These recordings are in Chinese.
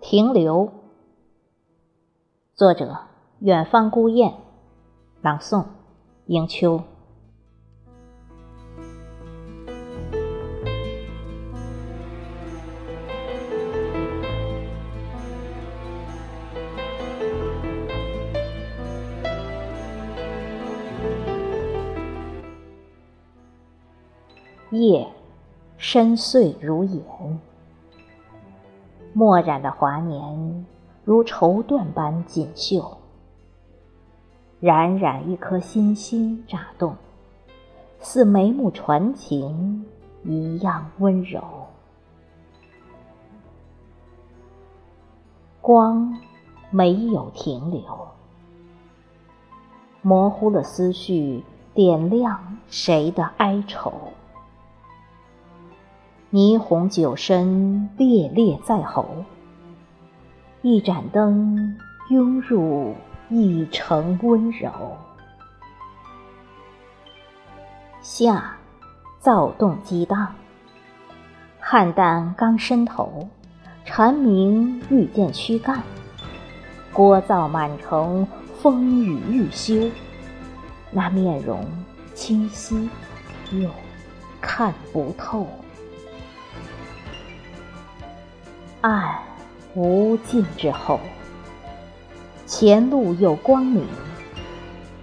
停留。作者：远方孤雁。朗诵：迎秋。夜深邃如眼。墨染的华年，如绸缎般锦绣，冉冉一颗星星乍动，似眉目传情一样温柔。光没有停留，模糊了思绪，点亮谁的哀愁？霓虹酒身，烈烈在喉。一盏灯，拥入一城温柔。夏，躁动激荡。菡萏刚伸头，蝉鸣欲见躯干。聒噪满城，风雨欲休。那面容清晰，又看不透。暗无尽之后，前路有光明。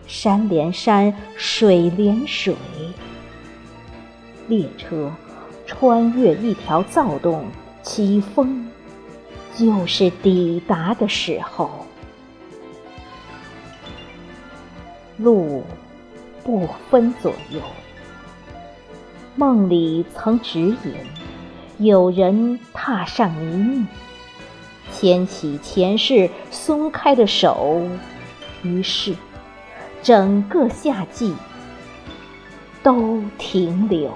山连山，水连水，列车穿越一条躁动起风，就是抵达的时候。路不分左右，梦里曾指引。有人踏上泥泞，牵起前世松开的手，于是整个夏季都停留。